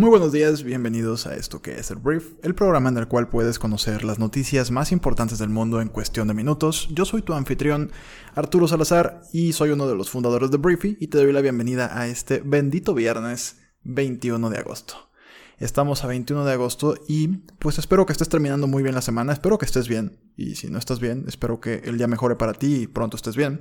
Muy buenos días, bienvenidos a esto que es el Brief, el programa en el cual puedes conocer las noticias más importantes del mundo en cuestión de minutos. Yo soy tu anfitrión, Arturo Salazar, y soy uno de los fundadores de Briefy, y te doy la bienvenida a este bendito viernes 21 de agosto. Estamos a 21 de agosto y pues espero que estés terminando muy bien la semana, espero que estés bien, y si no estás bien, espero que el día mejore para ti y pronto estés bien.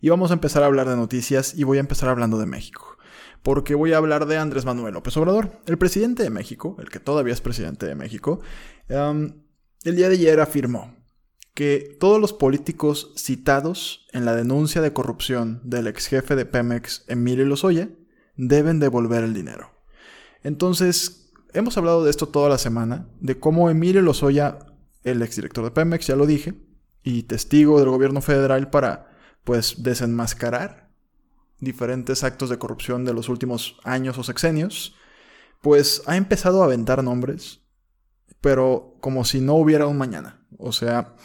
Y vamos a empezar a hablar de noticias y voy a empezar hablando de México porque voy a hablar de Andrés Manuel López Obrador, el presidente de México, el que todavía es presidente de México. el día de ayer afirmó que todos los políticos citados en la denuncia de corrupción del ex jefe de Pemex, Emilio Lozoya, deben devolver el dinero. Entonces, hemos hablado de esto toda la semana, de cómo Emilio Lozoya, el exdirector de Pemex, ya lo dije, y testigo del gobierno federal para, pues, desenmascarar diferentes actos de corrupción de los últimos años o sexenios, pues ha empezado a aventar nombres, pero como si no hubiera un mañana. O sea,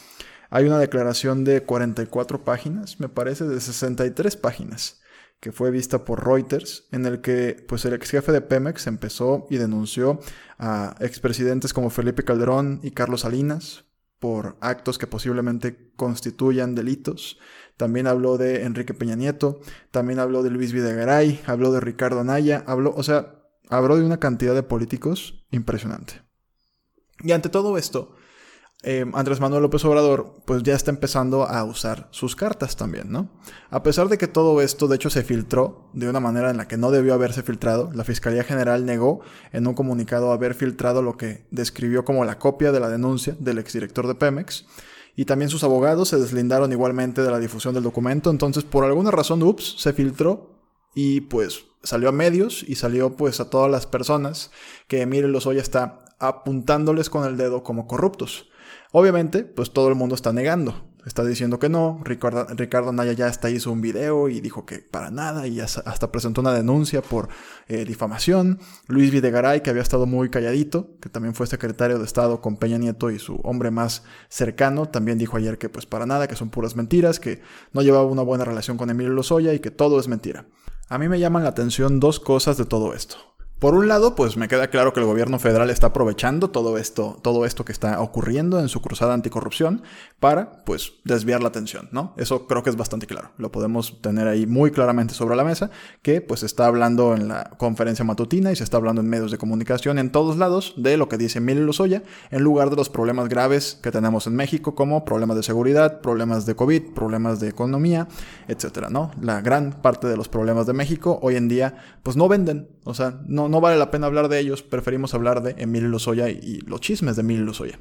hay una declaración de 44 páginas, me parece, de 63 páginas, que fue vista por Reuters, en el que pues el ex jefe de Pemex empezó y denunció a expresidentes como Felipe Calderón y Carlos Salinas por actos que posiblemente constituyan delitos. También habló de Enrique Peña Nieto, también habló de Luis Videgaray, habló de Ricardo Anaya, habló, o sea, habló de una cantidad de políticos impresionante. Y ante todo esto, eh, Andrés Manuel López Obrador pues ya está empezando a usar sus cartas también, ¿no? A pesar de que todo esto de hecho se filtró de una manera en la que no debió haberse filtrado, la Fiscalía General negó en un comunicado haber filtrado lo que describió como la copia de la denuncia del exdirector de Pemex, y también sus abogados se deslindaron igualmente de la difusión del documento, entonces por alguna razón, ups, se filtró y pues salió a medios y salió pues a todas las personas que Emilio Lozoya está apuntándoles con el dedo como corruptos. Obviamente, pues todo el mundo está negando. Está diciendo que no. Ricardo, Ricardo Naya ya hasta hizo un video y dijo que para nada. Y hasta presentó una denuncia por eh, difamación. Luis Videgaray, que había estado muy calladito, que también fue secretario de Estado con Peña Nieto y su hombre más cercano, también dijo ayer que pues para nada, que son puras mentiras, que no llevaba una buena relación con Emilio Lozoya y que todo es mentira. A mí me llaman la atención dos cosas de todo esto. Por un lado, pues me queda claro que el gobierno federal está aprovechando todo esto, todo esto que está ocurriendo en su cruzada anticorrupción para, pues, desviar la atención, ¿no? Eso creo que es bastante claro. Lo podemos tener ahí muy claramente sobre la mesa, que pues está hablando en la conferencia matutina y se está hablando en medios de comunicación en todos lados de lo que dice Emilio Lozoya, en lugar de los problemas graves que tenemos en México, como problemas de seguridad, problemas de COVID, problemas de economía, etcétera, ¿no? La gran parte de los problemas de México hoy en día, pues no venden, o sea, no no vale la pena hablar de ellos, preferimos hablar de Emilio Lozoya y, los chismes de Emilio Lozoya.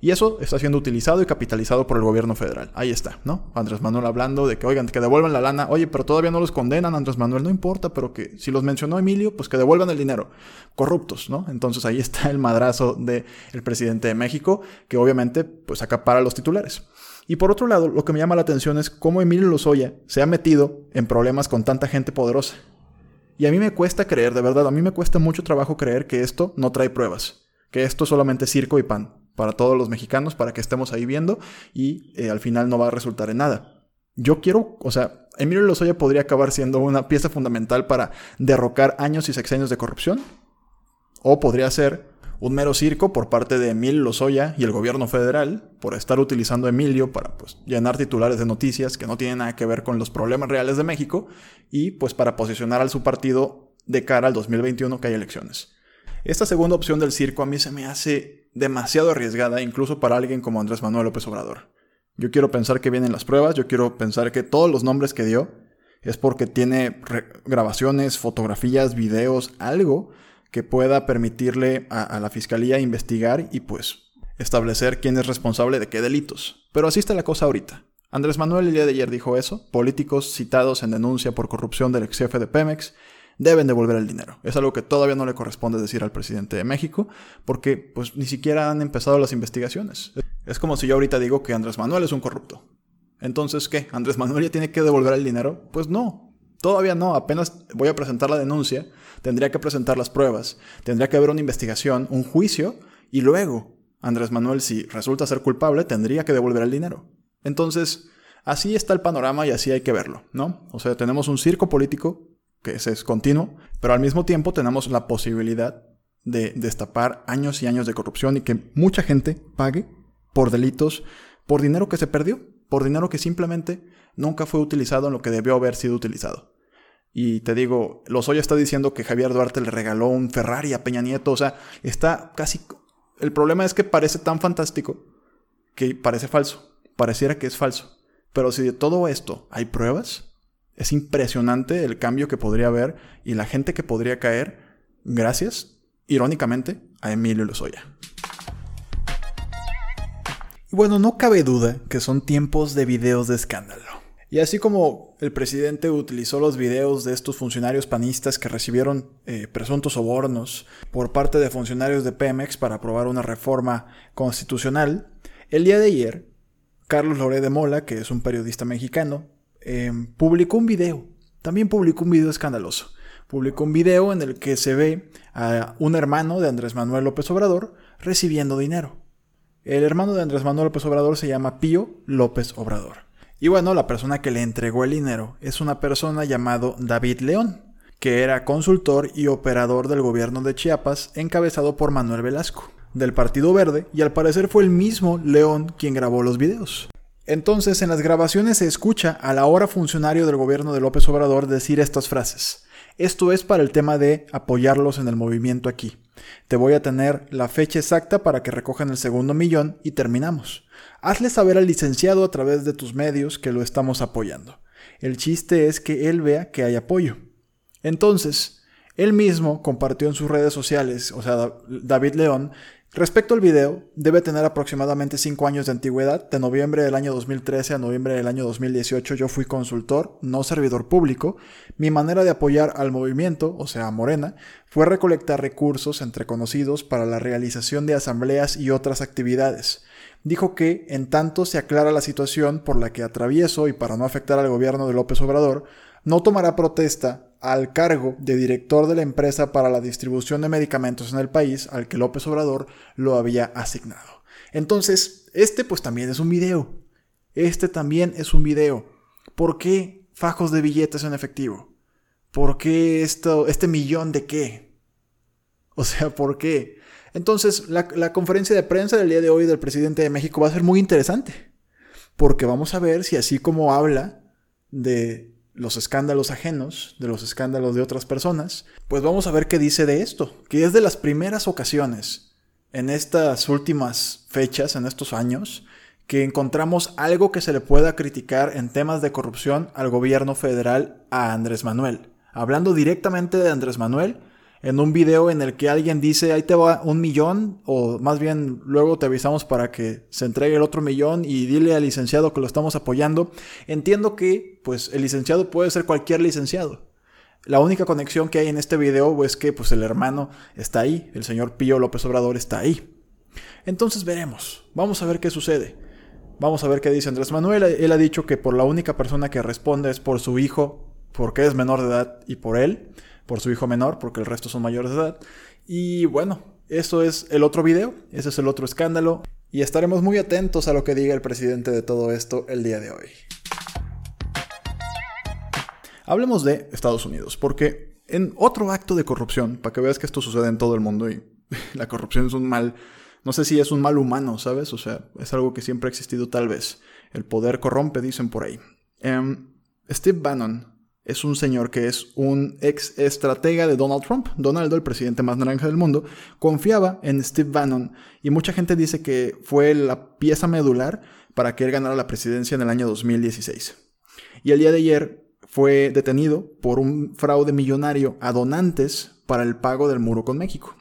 Y eso está siendo utilizado y capitalizado por el gobierno federal. Ahí está, ¿no? Andrés Manuel hablando de que, oigan, que devuelvan la lana. Oye, pero todavía no los condenan, Andrés Manuel, no importa, pero que si los mencionó Emilio, pues que devuelvan el dinero. Corruptos, ¿no? Entonces ahí está el madrazo del presidente de México, que obviamente, pues acapara los titulares. Y por otro lado, lo que me llama la atención es cómo Emilio Lozoya se ha metido en problemas con tanta gente poderosa. Y a mí me cuesta creer, de verdad, a mí me cuesta mucho trabajo creer que esto no trae pruebas, que esto es solamente circo y pan para todos los mexicanos, para que estemos ahí viendo y eh, al final no va a resultar en nada. Yo quiero, o sea, Emilio Lozoya podría acabar siendo una pieza fundamental para derrocar años y sexenios de corrupción, o podría ser un mero circo por parte de Emilio Lozoya y el gobierno federal por estar utilizando a Emilio para pues, llenar titulares de noticias que no tienen nada que ver con los problemas reales de México y pues para posicionar a su partido de cara al 2021 que hay elecciones. Esta segunda opción del circo a mí se me hace demasiado arriesgada incluso para alguien como Andrés Manuel López Obrador. Yo quiero pensar que vienen las pruebas, yo quiero pensar que todos los nombres que dio es porque tiene grabaciones, fotografías, videos, algo que pueda permitirle a, la fiscalía investigar y pues establecer quién es responsable de qué delitos. Pero así está la cosa ahorita. Andrés Manuel el día de ayer dijo eso, políticos citados en denuncia por corrupción del ex jefe de Pemex deben devolver el dinero. Es algo que todavía no le corresponde decir al presidente de México, porque pues ni siquiera han empezado las investigaciones. Es como si yo ahorita digo que Andrés Manuel es un corrupto. Entonces, ¿qué? ¿Andrés Manuel ya tiene que devolver el dinero? Pues no, Todavía no, apenas voy a presentar la denuncia, tendría que presentar las pruebas, tendría que haber una investigación, un juicio, y luego Andrés Manuel, si resulta ser culpable, tendría que devolver el dinero. Entonces, así está el panorama y así hay que verlo, ¿no? O sea, tenemos un circo político que es continuo, pero al mismo tiempo tenemos la posibilidad de destapar años y años de corrupción y que mucha gente pague por delitos, por dinero que se perdió, por dinero que simplemente nunca fue utilizado en lo que debió haber sido utilizado. Y te digo, Lozoya está diciendo que Javier Duarte le regaló un Ferrari a Peña Nieto, o sea, está casi... El problema es que parece tan fantástico que parece falso, pareciera que es falso. Pero si de todo esto hay pruebas, es impresionante el cambio que podría haber y la gente que podría caer gracias, irónicamente, a Emilio Lozoya. Y bueno, no cabe duda que son tiempos de videos de escándalo. Y así como el presidente utilizó los videos de estos funcionarios panistas que recibieron eh, presuntos sobornos por parte de funcionarios de Pemex para aprobar una reforma constitucional, el día de ayer, Carlos Loré de Mola, que es un periodista mexicano, em, publicó un video. También publicó un video escandaloso. Publicó un video en el que se ve a un hermano de Andrés Manuel López Obrador recibiendo dinero. El hermano de Andrés Manuel López Obrador se llama Pío López Obrador. Y bueno, la persona que le entregó el dinero es una persona llamado David León, que era consultor y operador del gobierno de Chiapas encabezado por Manuel Velasco, del Partido Verde, y al parecer fue el mismo León quien grabó los videos. Entonces, en las grabaciones se escucha al ahora funcionario del gobierno de López Obrador decir estas frases. Esto es para el tema de apoyarlos en el movimiento aquí. Te voy a tener la fecha exacta para que recojan el segundo millón y terminamos. Hazle saber al licenciado a través de tus medios que lo estamos apoyando. El chiste es que él vea que hay apoyo. Entonces, él mismo compartió en sus redes sociales, o sea, David León, Respecto al video, debe tener aproximadamente 5 años de antigüedad. De noviembre del año 2013 a noviembre del año 2018 yo fui consultor, no servidor público. Mi manera de apoyar al movimiento, o sea, Morena, fue recolectar recursos entre conocidos para la realización de asambleas y otras actividades. Dijo que, en tanto se aclara la situación por la que atravieso y para no afectar al gobierno de López Obrador, no tomará protesta al cargo de director de la empresa para la distribución de medicamentos en el país al que López Obrador lo había asignado. Entonces, este pues también es un video. Este también es un video. ¿Por qué fajos de billetes en efectivo? ¿Por qué esto, este millón de qué? O sea, ¿por qué? Entonces, la, la conferencia de prensa del día de hoy del presidente de México va a ser muy interesante. Porque vamos a ver si así como habla de los escándalos ajenos, de los escándalos de otras personas, pues vamos a ver qué dice de esto, que es de las primeras ocasiones en estas últimas fechas, en estos años, que encontramos algo que se le pueda criticar en temas de corrupción al gobierno federal a Andrés Manuel. Hablando directamente de Andrés Manuel, en un video en el que alguien dice, ahí te va un millón, o más bien luego te avisamos para que se entregue el otro millón y dile al licenciado que lo estamos apoyando. Entiendo que, pues, el licenciado puede ser cualquier licenciado. La única conexión que hay en este video es que, pues, el hermano está ahí, el señor Pío López Obrador está ahí. Entonces veremos, vamos a ver qué sucede. Vamos a ver qué dice Andrés Manuel. Él ha dicho que por la única persona que responde es por su hijo, porque es menor de edad y por él por su hijo menor, porque el resto son mayores de edad. Y bueno, eso es el otro video, ese es el otro escándalo, y estaremos muy atentos a lo que diga el presidente de todo esto el día de hoy. Hablemos de Estados Unidos, porque en otro acto de corrupción, para que veas que esto sucede en todo el mundo y la corrupción es un mal, no sé si es un mal humano, ¿sabes? O sea, es algo que siempre ha existido tal vez. El poder corrompe, dicen por ahí. Em, Steve Bannon, es un señor que es un ex estratega de Donald Trump. Donald, el presidente más naranja del mundo, confiaba en Steve Bannon y mucha gente dice que fue la pieza medular para que él ganara la presidencia en el año 2016. Y el día de ayer fue detenido por un fraude millonario a donantes para el pago del muro con México.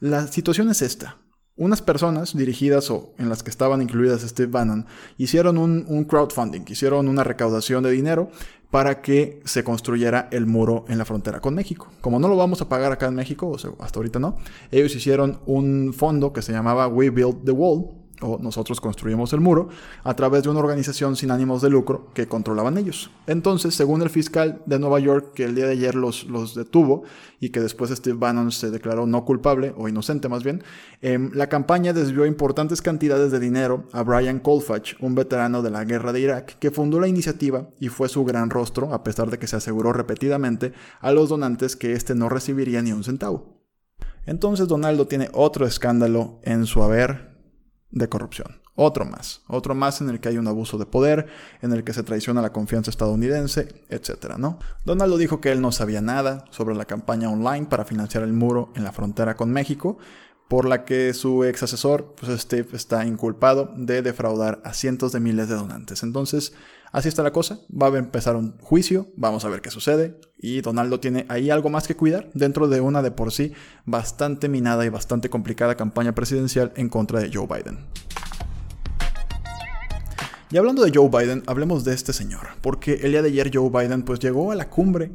La situación es esta. Unas personas dirigidas o en las que estaban incluidas Steve Bannon hicieron un, un, crowdfunding, hicieron una recaudación de dinero para que se construyera el muro en la frontera con México. Como no lo vamos a pagar acá en México, o sea, hasta ahorita no, ellos hicieron un fondo que se llamaba We Build the Wall o nosotros construimos el muro, a través de una organización sin ánimos de lucro que controlaban ellos. Entonces, según el fiscal de Nueva York, que el día de ayer los, los detuvo y que después Steve Bannon se declaró no culpable, o inocente más bien, em, la campaña desvió importantes cantidades de dinero a Brian Colfach, un veterano de la guerra de Irak, que fundó la iniciativa y fue su gran rostro, a pesar de que se aseguró repetidamente a los donantes que éste no recibiría ni un centavo. Entonces Donaldo tiene otro escándalo en su haber de corrupción. Otro más, otro más en el que hay un abuso de poder, en el que se traiciona la confianza estadounidense, etc. ¿no? Donaldo dijo que él no sabía nada sobre la campaña online para financiar el muro en la frontera con México, por la que su ex asesor, pues Steve, está inculpado de defraudar a cientos de miles de donantes. Entonces, así está la cosa, va a empezar un juicio, vamos a ver qué sucede, y Donaldo tiene ahí algo más que cuidar dentro de una de por sí bastante minada y bastante complicada campaña presidencial en contra de Joe Biden. Y hablando de Joe Biden, hablemos de este señor, porque el día de ayer Joe Biden pues llegó a la cumbre,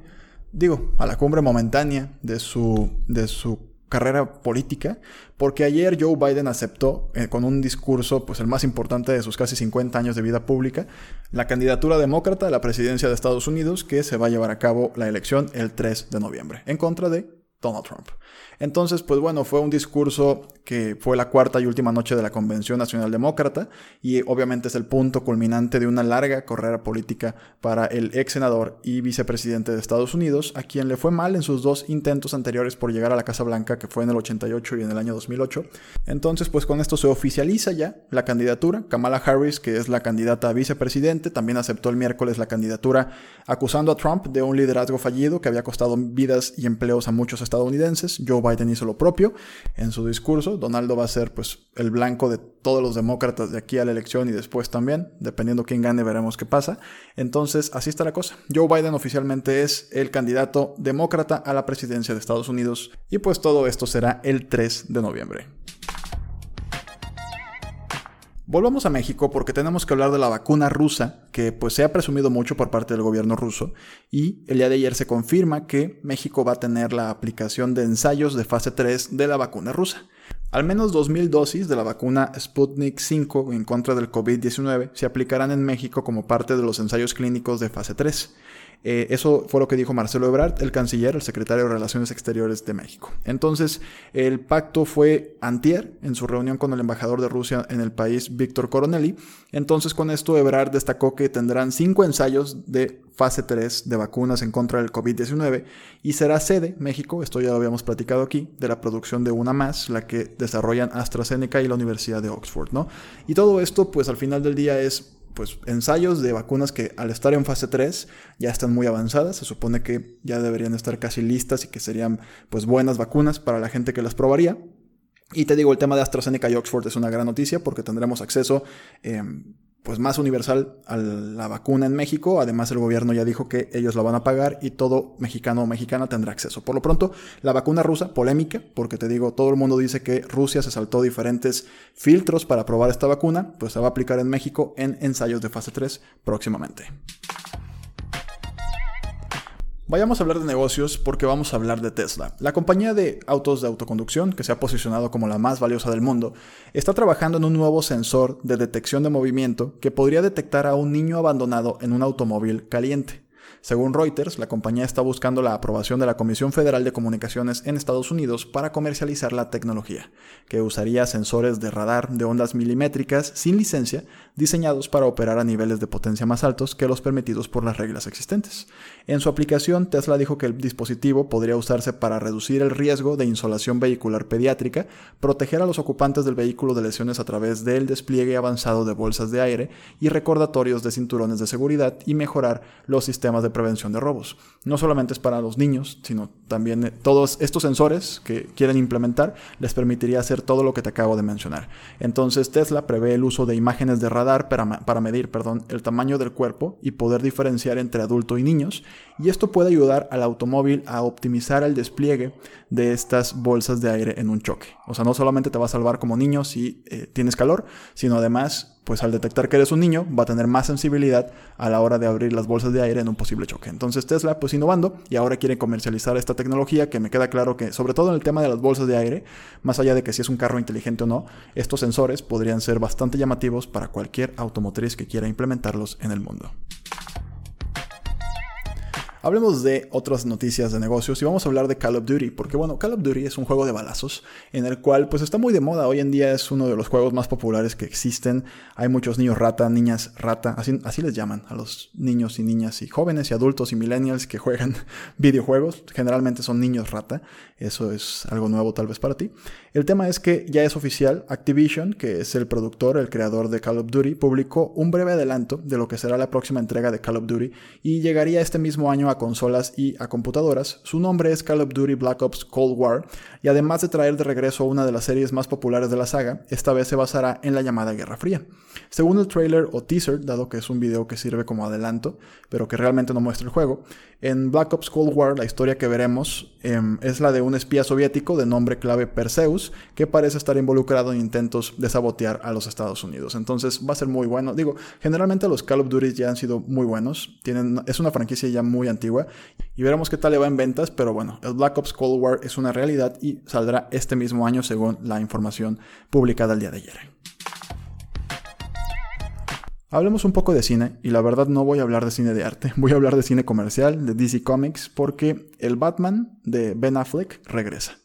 digo, a la cumbre momentánea de su, de su carrera política, porque ayer Joe Biden aceptó eh, con un discurso, pues el más importante de sus casi 50 años de vida pública, la candidatura demócrata a la presidencia de Estados Unidos, que se va a llevar a cabo la elección el 3 de noviembre, en contra de Donald Trump. Entonces, pues bueno, fue un discurso que fue la cuarta y última noche de la Convención Nacional Demócrata y obviamente es el punto culminante de una larga carrera política para el ex senador y vicepresidente de Estados Unidos, a quien le fue mal en sus dos intentos anteriores por llegar a la Casa Blanca, que fue en el 88 y en el año 2008. Entonces, pues con esto se oficializa ya la candidatura. Kamala Harris, que es la candidata a vicepresidente, también aceptó el miércoles la candidatura acusando a Trump de un liderazgo fallido que había costado vidas y empleos a muchos estadounidenses. Joe Biden hizo lo propio en su discurso. Donaldo va a ser pues el blanco de todos los demócratas de aquí a la elección y después también, dependiendo quién gane veremos qué pasa. Entonces, así está la cosa. Joe Biden oficialmente es el candidato demócrata a la presidencia de Estados Unidos y pues todo esto será el 3 de noviembre. Volvamos a México porque tenemos que hablar de la vacuna rusa, que pues se ha presumido mucho por parte del gobierno ruso, y el día de ayer se confirma que México va a tener la aplicación de ensayos de fase 3 de la vacuna rusa. Al menos 2.000 dosis de la vacuna Sputnik 5 en contra del COVID-19 se aplicarán en México como parte de los ensayos clínicos de fase 3. Eh, eso fue lo que dijo Marcelo Ebrard, el canciller, el secretario de Relaciones Exteriores de México. Entonces, el pacto fue antier en su reunión con el embajador de Rusia en el país, Víctor Coronelli. Entonces, con esto, Ebrard destacó que tendrán cinco ensayos de fase 3 de vacunas en contra del COVID-19 y será sede, México, esto ya lo habíamos platicado aquí, de la producción de una más, la que desarrollan AstraZeneca y la Universidad de Oxford, ¿no? Y todo esto, pues al final del día es pues ensayos de vacunas que al estar en fase 3 ya están muy avanzadas, se supone que ya deberían estar casi listas y que serían pues buenas vacunas para la gente que las probaría. Y te digo, el tema de AstraZeneca y Oxford es una gran noticia porque tendremos acceso em, pues más universal a la vacuna en México. Además, el gobierno ya dijo que ellos la van a pagar y todo mexicano o mexicana tendrá acceso. Por lo pronto, la vacuna rusa, polémica, porque te digo, todo el mundo dice que Rusia se saltó diferentes filtros para probar esta vacuna, pues se va a aplicar en México en ensayos de fase 3 próximamente. Vayamos a hablar de negocios porque vamos a hablar de Tesla. La compañía de autos de autoconducción, que se ha posicionado como la más valiosa del mundo, está trabajando en un nuevo sensor de detección de movimiento que podría detectar a un niño abandonado en un automóvil caliente. Según Reuters, la compañía está buscando la aprobación de la Comisión Federal de Comunicaciones en Estados Unidos para comercializar la tecnología, que usaría sensores de radar de ondas milimétricas sin licencia diseñados para operar a niveles de potencia más altos que los permitidos por las reglas existentes. En su aplicación, Tesla dijo que el dispositivo podría usarse para reducir el riesgo de insolación vehicular pediátrica, proteger a los ocupantes del vehículo de lesiones a través del despliegue avanzado de bolsas de aire y recordatorios de cinturones de seguridad y mejorar los sistemas de prevención de robos. No solamente es para los niños, sino también eh, todos estos sensores que quieren implementar les permitiría hacer todo lo que te acabo de mencionar. Entonces Tesla prevé el uso de imágenes de radar para, medir perdón, el tamaño del cuerpo y poder diferenciar entre adulto y niños, y esto puede ayudar al automóvil a optimizar el despliegue de estas bolsas de aire en un choque. O sea, no solamente te va a salvar como niño si eh, tienes calor, sino además pues al detectar que eres un niño va a tener más sensibilidad a la hora de abrir las bolsas de aire en un posible choque. Entonces Tesla pues innovando y ahora quiere comercializar esta tecnología que me queda claro que sobre todo en el tema de las bolsas de aire, más allá de que si es un carro inteligente o no, estos sensores podrían ser bastante llamativos para cualquier automotriz que quiera implementarlos en el mundo. Hablemos de otras noticias de negocios y vamos a hablar de Call of Duty, porque bueno, Call of Duty es un juego de balazos en el cual pues está muy de moda, hoy en día es uno de los juegos más populares que existen, hay muchos niños rata, niñas rata, así, así les llaman a los niños y niñas y jóvenes y adultos y millennials que juegan videojuegos, generalmente son niños rata, eso es algo nuevo tal vez para ti. El tema es que ya es oficial, Activision, que es el productor, el creador de Call of Duty, publicó un breve adelanto de lo que será la próxima entrega de Call of Duty y llegaría este mismo año a consolas y a computadoras. Su nombre es Call of Duty Black Ops Cold War y además de traer de regreso una de las series más populares de la saga, esta vez se basará en la llamada Guerra Fría. Según el trailer o teaser, dado que es un video que sirve como adelanto, pero que realmente no muestra el juego, en Black Ops Cold War la historia que veremos em, es la de un espía soviético de nombre clave Perseus que parece estar involucrado en intentos de sabotear a los Estados Unidos. Entonces va a ser muy bueno. Digo, generalmente los Call of Duty ya han sido muy buenos. Tienen, es una franquicia ya muy antigua y veremos qué tal le va en ventas, pero bueno, el Black Ops Cold War es una realidad y saldrá este mismo año según la información publicada el día de ayer. Hablemos un poco de cine, y la verdad no voy a hablar de cine de arte, voy a hablar de cine comercial, de DC Comics, porque el Batman de Ben Affleck regresa.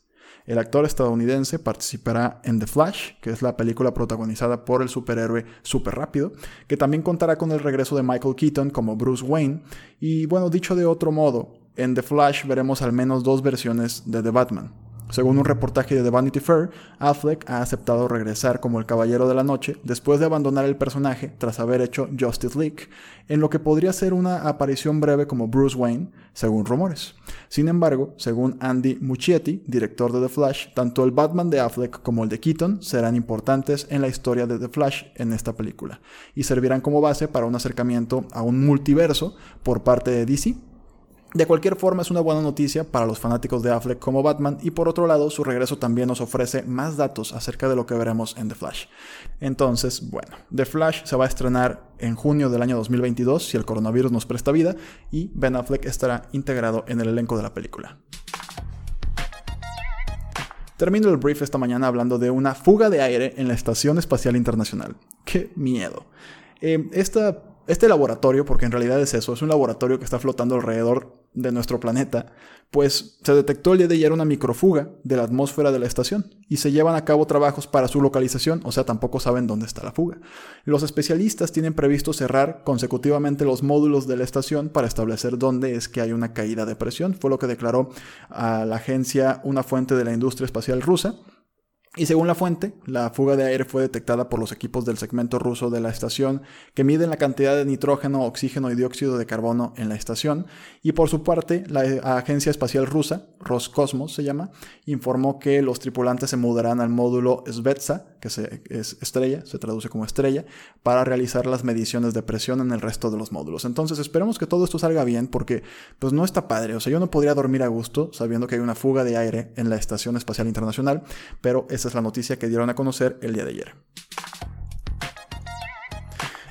El actor estadounidense participará en The Flash, que es la película protagonizada por el superhéroe Super Rápido, que también contará con el regreso de Michael Keaton como Bruce Wayne, y bueno, dicho de otro modo, en The Flash veremos al menos dos versiones de The Batman. Según un reportaje de The Vanity Fair, Affleck ha aceptado regresar como el Caballero de la Noche después de abandonar el personaje tras haber hecho Justice League, en lo que podría ser una aparición breve como Bruce Wayne, según rumores. Sin embargo, según Andy Muschietti, director de The Flash, tanto el Batman de Affleck como el de Keaton serán importantes en la historia de The Flash en esta película, y servirán como base para un acercamiento a un multiverso por parte de DC de cualquier forma es una buena noticia para los fanáticos de Affleck como Batman y por otro lado su regreso también nos ofrece más datos acerca de lo que veremos en The Flash. Entonces, bueno, The Flash se va a estrenar en junio del año 2022 si el coronavirus nos presta vida y Ben Affleck estará integrado en el elenco de la película. Termino el brief esta mañana hablando de una fuga de aire en la Estación Espacial Internacional. ¡Qué miedo! Eh, esta este laboratorio, porque en realidad es eso, es un laboratorio que está flotando alrededor de nuestro planeta, pues se detectó el día de ayer una microfuga de la atmósfera de la estación y se llevan a cabo trabajos para su localización, o sea, tampoco saben dónde está la fuga. Los especialistas tienen previsto cerrar consecutivamente los módulos de la estación para establecer dónde es que hay una caída de presión, fue lo que declaró a la agencia una fuente de la industria espacial rusa. Y según la fuente, la fuga de aire fue detectada por los equipos del segmento ruso de la estación que miden la cantidad de nitrógeno, oxígeno y dióxido de carbono en la estación. Y por su parte, la Agencia Espacial Rusa, Roscosmos se llama, informó que los tripulantes se mudarán al módulo Svetsa, que es estrella, se traduce como estrella, para realizar las mediciones de presión en el resto de los módulos. Entonces esperemos que todo esto salga bien porque pues no está padre. O sea, yo no podría dormir a gusto sabiendo que hay una fuga de aire en la Estación Espacial Internacional, pero esa es la noticia que dieron a conocer el día de ayer.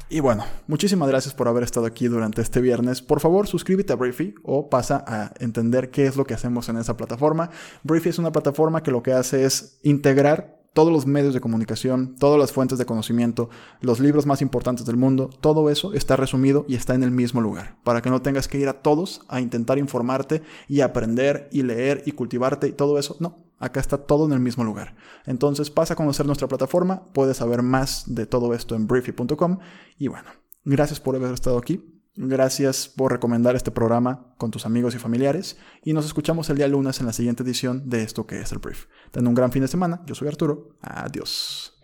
Y bueno, muchísimas gracias por haber estado aquí durante este viernes. Por favor, suscríbete a Briefy o pasa a entender qué es lo que hacemos en esa plataforma. Briefy es una plataforma que lo que hace es integrar todos los medios de comunicación, todas las fuentes de conocimiento, los libros más importantes del mundo, todo eso está resumido y está en el mismo lugar, para que no tengas que ir a todos a intentar informarte y aprender y leer y cultivarte y todo eso. No, acá está todo en el mismo lugar. Entonces pasa a conocer nuestra plataforma, puedes saber más de todo esto en briefy.com y bueno, gracias por haber estado aquí. Gracias por recomendar este programa con tus amigos y familiares y nos escuchamos el día lunes en la siguiente edición de esto que es el brief. Ten un gran fin de semana, yo soy Arturo, adiós.